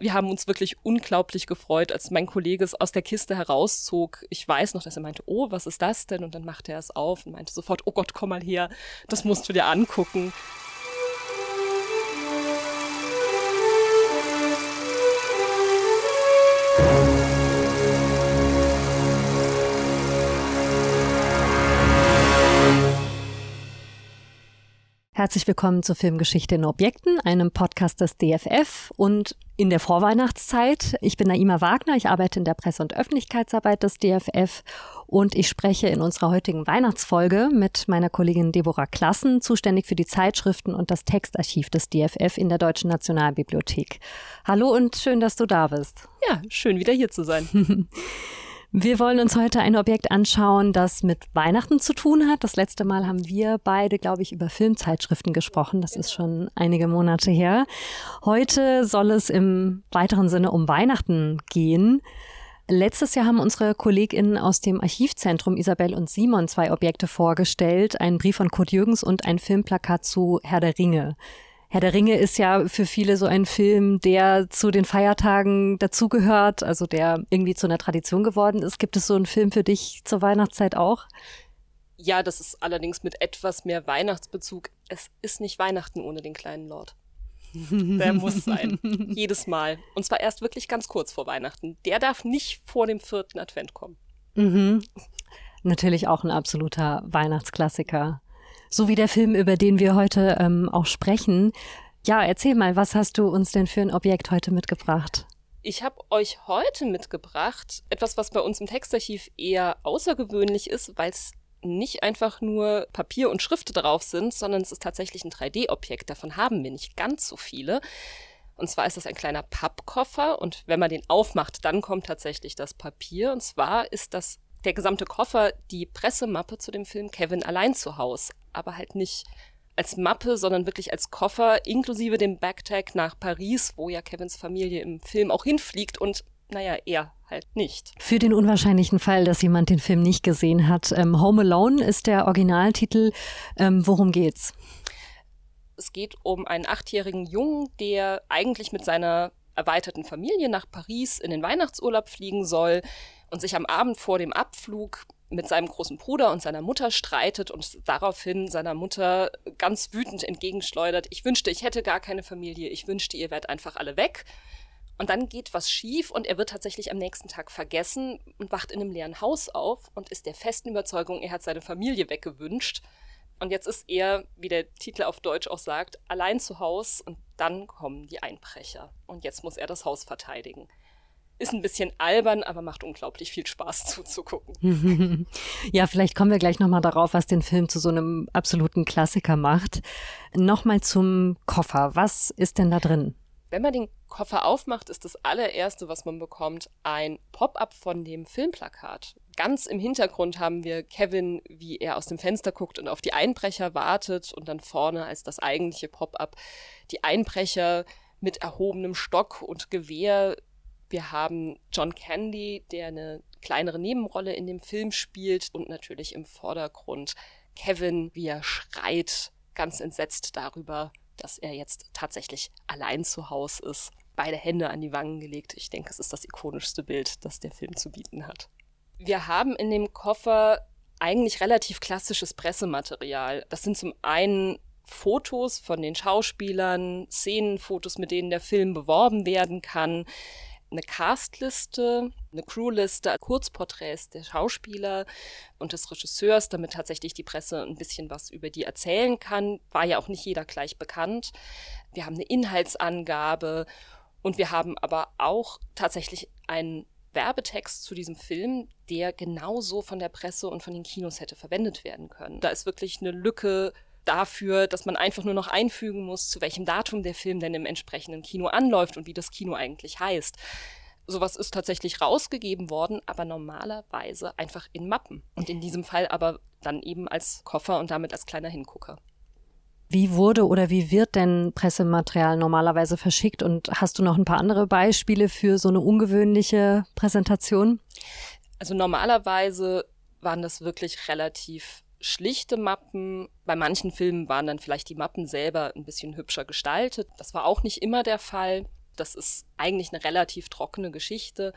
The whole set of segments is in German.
Wir haben uns wirklich unglaublich gefreut, als mein Kollege es aus der Kiste herauszog. Ich weiß noch, dass er meinte, oh, was ist das denn? Und dann machte er es auf und meinte sofort, oh Gott, komm mal her, das musst du dir angucken. Herzlich willkommen zur Filmgeschichte in Objekten, einem Podcast des DFF und in der Vorweihnachtszeit. Ich bin Naima Wagner, ich arbeite in der Presse- und Öffentlichkeitsarbeit des DFF und ich spreche in unserer heutigen Weihnachtsfolge mit meiner Kollegin Deborah Klassen, zuständig für die Zeitschriften und das Textarchiv des DFF in der Deutschen Nationalbibliothek. Hallo und schön, dass du da bist. Ja, schön wieder hier zu sein. Wir wollen uns heute ein Objekt anschauen, das mit Weihnachten zu tun hat. Das letzte Mal haben wir beide, glaube ich, über Filmzeitschriften gesprochen. Das ist schon einige Monate her. Heute soll es im weiteren Sinne um Weihnachten gehen. Letztes Jahr haben unsere KollegInnen aus dem Archivzentrum Isabel und Simon zwei Objekte vorgestellt. Einen Brief von Kurt Jürgens und ein Filmplakat zu Herr der Ringe. Herr der Ringe ist ja für viele so ein Film, der zu den Feiertagen dazugehört, also der irgendwie zu einer Tradition geworden ist. Gibt es so einen Film für dich zur Weihnachtszeit auch? Ja, das ist allerdings mit etwas mehr Weihnachtsbezug. Es ist nicht Weihnachten ohne den kleinen Lord. Der muss sein. Jedes Mal. Und zwar erst wirklich ganz kurz vor Weihnachten. Der darf nicht vor dem vierten Advent kommen. Mhm. Natürlich auch ein absoluter Weihnachtsklassiker so wie der Film, über den wir heute ähm, auch sprechen. Ja, erzähl mal, was hast du uns denn für ein Objekt heute mitgebracht? Ich habe euch heute mitgebracht etwas, was bei uns im Textarchiv eher außergewöhnlich ist, weil es nicht einfach nur Papier und Schrift drauf sind, sondern es ist tatsächlich ein 3D-Objekt. Davon haben wir nicht ganz so viele. Und zwar ist das ein kleiner Pappkoffer und wenn man den aufmacht, dann kommt tatsächlich das Papier. Und zwar ist das der gesamte Koffer die Pressemappe zu dem Film Kevin allein zu Haus, aber halt nicht als Mappe, sondern wirklich als Koffer inklusive dem Backtag nach Paris, wo ja Kevins Familie im Film auch hinfliegt und naja, er halt nicht. Für den unwahrscheinlichen Fall, dass jemand den Film nicht gesehen hat, ähm, Home Alone ist der Originaltitel. Ähm, worum geht's? Es geht um einen achtjährigen Jungen, der eigentlich mit seiner erweiterten Familie nach Paris in den Weihnachtsurlaub fliegen soll und sich am Abend vor dem Abflug mit seinem großen Bruder und seiner Mutter streitet und daraufhin seiner Mutter ganz wütend entgegenschleudert, ich wünschte, ich hätte gar keine Familie, ich wünschte, ihr wärt einfach alle weg. Und dann geht was schief und er wird tatsächlich am nächsten Tag vergessen und wacht in einem leeren Haus auf und ist der festen Überzeugung, er hat seine Familie weggewünscht. Und jetzt ist er, wie der Titel auf Deutsch auch sagt, allein zu Haus und dann kommen die Einbrecher. Und jetzt muss er das Haus verteidigen. Ist ein bisschen albern, aber macht unglaublich viel Spaß zuzugucken. ja, vielleicht kommen wir gleich nochmal darauf, was den Film zu so einem absoluten Klassiker macht. Nochmal zum Koffer. Was ist denn da drin? Wenn man den Koffer aufmacht, ist das allererste, was man bekommt, ein Pop-up von dem Filmplakat. Ganz im Hintergrund haben wir Kevin, wie er aus dem Fenster guckt und auf die Einbrecher wartet und dann vorne als das eigentliche Pop-up die Einbrecher mit erhobenem Stock und Gewehr wir haben John Candy, der eine kleinere Nebenrolle in dem Film spielt und natürlich im Vordergrund Kevin, wie er schreit, ganz entsetzt darüber, dass er jetzt tatsächlich allein zu Hause ist. Beide Hände an die Wangen gelegt. Ich denke, es ist das ikonischste Bild, das der Film zu bieten hat. Wir haben in dem Koffer eigentlich relativ klassisches Pressematerial. Das sind zum einen Fotos von den Schauspielern, Szenenfotos, mit denen der Film beworben werden kann eine Castliste, eine Crewliste, Kurzporträts der Schauspieler und des Regisseurs, damit tatsächlich die Presse ein bisschen was über die erzählen kann. War ja auch nicht jeder gleich bekannt. Wir haben eine Inhaltsangabe und wir haben aber auch tatsächlich einen Werbetext zu diesem Film, der genauso von der Presse und von den Kinos hätte verwendet werden können. Da ist wirklich eine Lücke dafür, dass man einfach nur noch einfügen muss, zu welchem Datum der Film denn im entsprechenden Kino anläuft und wie das Kino eigentlich heißt. Sowas ist tatsächlich rausgegeben worden, aber normalerweise einfach in Mappen. Und in diesem Fall aber dann eben als Koffer und damit als kleiner Hingucker. Wie wurde oder wie wird denn Pressematerial normalerweise verschickt? Und hast du noch ein paar andere Beispiele für so eine ungewöhnliche Präsentation? Also normalerweise waren das wirklich relativ schlichte Mappen. Bei manchen Filmen waren dann vielleicht die Mappen selber ein bisschen hübscher gestaltet. Das war auch nicht immer der Fall. Das ist eigentlich eine relativ trockene Geschichte.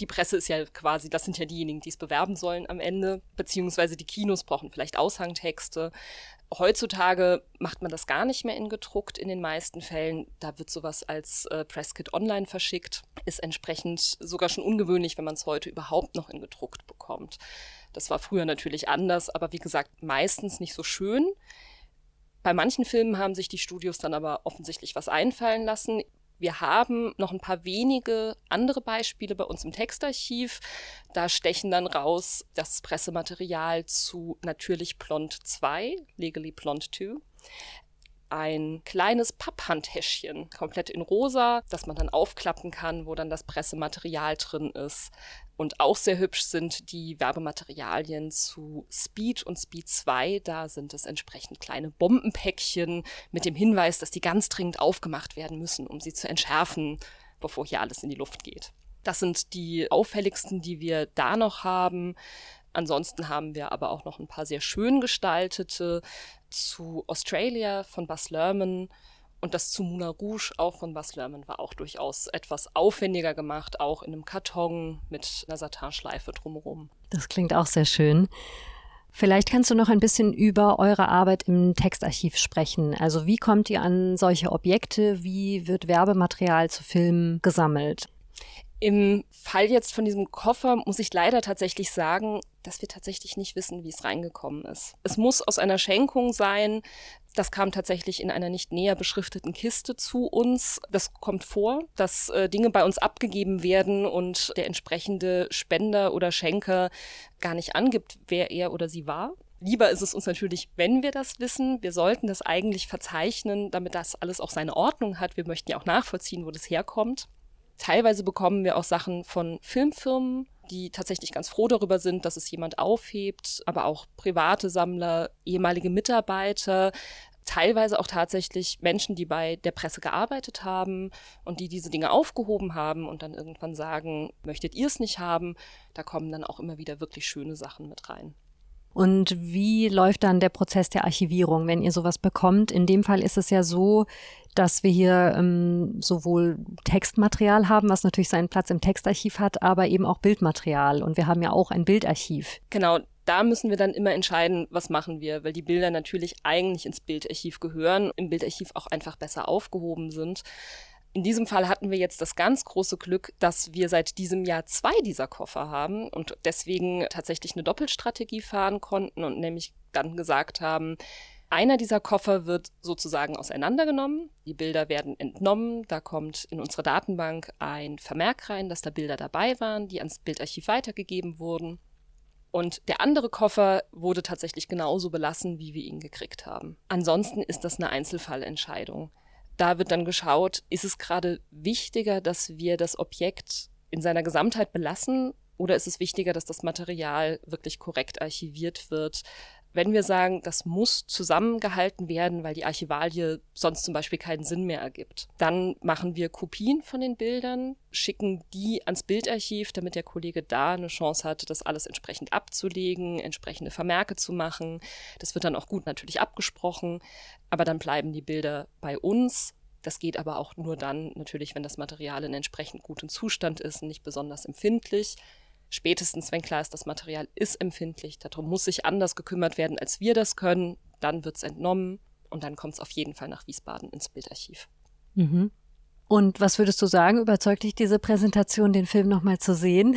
Die Presse ist ja quasi, das sind ja diejenigen, die es bewerben sollen am Ende, beziehungsweise die Kinos brauchen vielleicht Aushangtexte. Heutzutage macht man das gar nicht mehr in gedruckt in den meisten Fällen. Da wird sowas als äh, Presskit online verschickt. Ist entsprechend sogar schon ungewöhnlich, wenn man es heute überhaupt noch in gedruckt bekommt. Das war früher natürlich anders, aber wie gesagt, meistens nicht so schön. Bei manchen Filmen haben sich die Studios dann aber offensichtlich was einfallen lassen. Wir haben noch ein paar wenige andere Beispiele bei uns im Textarchiv. Da stechen dann raus das Pressematerial zu Natürlich Blond 2, Legally Blond 2 ein kleines Papphandtäschchen, komplett in rosa, das man dann aufklappen kann, wo dann das Pressematerial drin ist. Und auch sehr hübsch sind die Werbematerialien zu Speed und Speed 2. Da sind es entsprechend kleine Bombenpäckchen mit dem Hinweis, dass die ganz dringend aufgemacht werden müssen, um sie zu entschärfen, bevor hier alles in die Luft geht. Das sind die auffälligsten, die wir da noch haben. Ansonsten haben wir aber auch noch ein paar sehr schön gestaltete zu Australia von Bas Lerman und das zu Moulin Rouge auch von Bas Lerman war auch durchaus etwas aufwendiger gemacht, auch in einem Karton mit einer Satinschleife drumherum. Das klingt auch sehr schön. Vielleicht kannst du noch ein bisschen über eure Arbeit im Textarchiv sprechen. Also wie kommt ihr an solche Objekte? Wie wird Werbematerial zu Filmen gesammelt? Im Fall jetzt von diesem Koffer muss ich leider tatsächlich sagen, dass wir tatsächlich nicht wissen, wie es reingekommen ist. Es muss aus einer Schenkung sein. Das kam tatsächlich in einer nicht näher beschrifteten Kiste zu uns. Das kommt vor, dass äh, Dinge bei uns abgegeben werden und der entsprechende Spender oder Schenker gar nicht angibt, wer er oder sie war. Lieber ist es uns natürlich, wenn wir das wissen. Wir sollten das eigentlich verzeichnen, damit das alles auch seine Ordnung hat. Wir möchten ja auch nachvollziehen, wo das herkommt. Teilweise bekommen wir auch Sachen von Filmfirmen, die tatsächlich ganz froh darüber sind, dass es jemand aufhebt, aber auch private Sammler, ehemalige Mitarbeiter, teilweise auch tatsächlich Menschen, die bei der Presse gearbeitet haben und die diese Dinge aufgehoben haben und dann irgendwann sagen, möchtet ihr es nicht haben? Da kommen dann auch immer wieder wirklich schöne Sachen mit rein. Und wie läuft dann der Prozess der Archivierung, wenn ihr sowas bekommt? In dem Fall ist es ja so, dass wir hier ähm, sowohl Textmaterial haben, was natürlich seinen Platz im Textarchiv hat, aber eben auch Bildmaterial. Und wir haben ja auch ein Bildarchiv. Genau, da müssen wir dann immer entscheiden, was machen wir, weil die Bilder natürlich eigentlich ins Bildarchiv gehören, im Bildarchiv auch einfach besser aufgehoben sind. In diesem Fall hatten wir jetzt das ganz große Glück, dass wir seit diesem Jahr zwei dieser Koffer haben und deswegen tatsächlich eine Doppelstrategie fahren konnten und nämlich dann gesagt haben, einer dieser Koffer wird sozusagen auseinandergenommen. Die Bilder werden entnommen. Da kommt in unsere Datenbank ein Vermerk rein, dass da Bilder dabei waren, die ans Bildarchiv weitergegeben wurden. Und der andere Koffer wurde tatsächlich genauso belassen, wie wir ihn gekriegt haben. Ansonsten ist das eine Einzelfallentscheidung. Da wird dann geschaut, ist es gerade wichtiger, dass wir das Objekt in seiner Gesamtheit belassen oder ist es wichtiger, dass das Material wirklich korrekt archiviert wird? Wenn wir sagen, das muss zusammengehalten werden, weil die Archivalie sonst zum Beispiel keinen Sinn mehr ergibt, dann machen wir Kopien von den Bildern, schicken die ans Bildarchiv, damit der Kollege da eine Chance hat, das alles entsprechend abzulegen, entsprechende Vermerke zu machen. Das wird dann auch gut natürlich abgesprochen, aber dann bleiben die Bilder bei uns das geht aber auch nur dann, natürlich, wenn das Material in entsprechend gutem Zustand ist und nicht besonders empfindlich spätestens, wenn klar ist, das Material ist empfindlich, darum muss sich anders gekümmert werden, als wir das können, dann wird es entnommen und dann kommt es auf jeden Fall nach Wiesbaden ins Bildarchiv. Mhm. Und was würdest du sagen, überzeugt dich diese Präsentation, den Film nochmal zu sehen?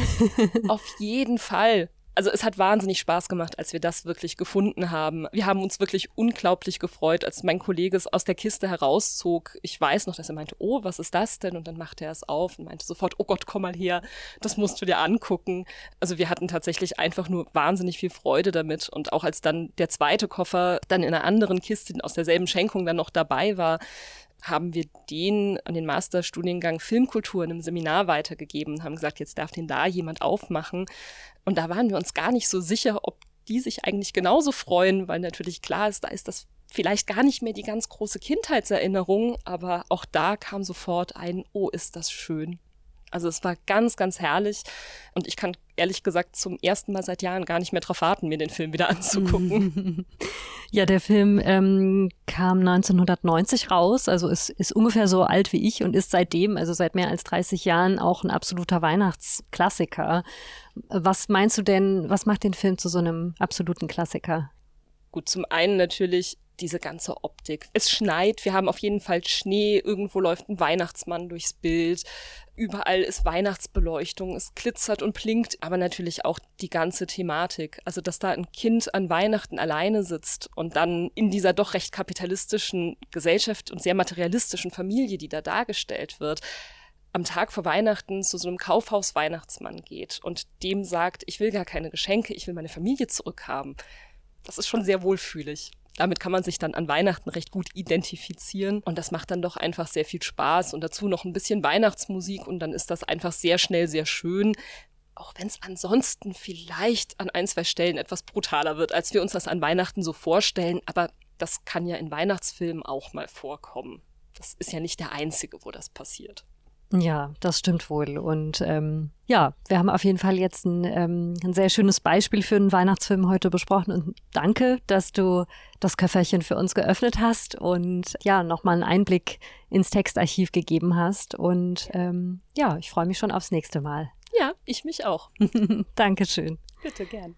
auf jeden Fall also es hat wahnsinnig Spaß gemacht, als wir das wirklich gefunden haben. Wir haben uns wirklich unglaublich gefreut, als mein Kollege es aus der Kiste herauszog. Ich weiß noch, dass er meinte, oh, was ist das denn? Und dann machte er es auf und meinte sofort, oh Gott, komm mal her, das musst du dir angucken. Also wir hatten tatsächlich einfach nur wahnsinnig viel Freude damit. Und auch als dann der zweite Koffer dann in einer anderen Kiste aus derselben Schenkung dann noch dabei war, haben wir den an den Masterstudiengang Filmkultur in einem Seminar weitergegeben, haben gesagt, jetzt darf den da jemand aufmachen. Und da waren wir uns gar nicht so sicher, ob die sich eigentlich genauso freuen, weil natürlich klar ist, da ist das vielleicht gar nicht mehr die ganz große Kindheitserinnerung, aber auch da kam sofort ein, oh, ist das schön. Also es war ganz, ganz herrlich. Und ich kann ehrlich gesagt zum ersten Mal seit Jahren gar nicht mehr drauf warten, mir den Film wieder anzugucken. ja, der Film ähm, kam 1990 raus, also ist, ist ungefähr so alt wie ich und ist seitdem, also seit mehr als 30 Jahren, auch ein absoluter Weihnachtsklassiker. Was meinst du denn, was macht den Film zu so einem absoluten Klassiker? Gut, zum einen natürlich diese ganze Optik. Es schneit, wir haben auf jeden Fall Schnee, irgendwo läuft ein Weihnachtsmann durchs Bild, überall ist Weihnachtsbeleuchtung, es glitzert und blinkt, aber natürlich auch die ganze Thematik. Also, dass da ein Kind an Weihnachten alleine sitzt und dann in dieser doch recht kapitalistischen Gesellschaft und sehr materialistischen Familie, die da dargestellt wird, am Tag vor Weihnachten zu so einem Kaufhaus Weihnachtsmann geht und dem sagt, ich will gar keine Geschenke, ich will meine Familie zurückhaben. Das ist schon sehr wohlfühlig damit kann man sich dann an Weihnachten recht gut identifizieren und das macht dann doch einfach sehr viel Spaß und dazu noch ein bisschen Weihnachtsmusik und dann ist das einfach sehr schnell sehr schön, auch wenn es ansonsten vielleicht an ein, zwei Stellen etwas brutaler wird, als wir uns das an Weihnachten so vorstellen, aber das kann ja in Weihnachtsfilmen auch mal vorkommen. Das ist ja nicht der einzige, wo das passiert. Ja, das stimmt wohl. Und ähm, ja, wir haben auf jeden Fall jetzt ein, ähm, ein sehr schönes Beispiel für einen Weihnachtsfilm heute besprochen. Und danke, dass du das Köfferchen für uns geöffnet hast und ja, nochmal einen Einblick ins Textarchiv gegeben hast. Und ähm, ja, ich freue mich schon aufs nächste Mal. Ja, ich mich auch. Dankeschön. Bitte gern.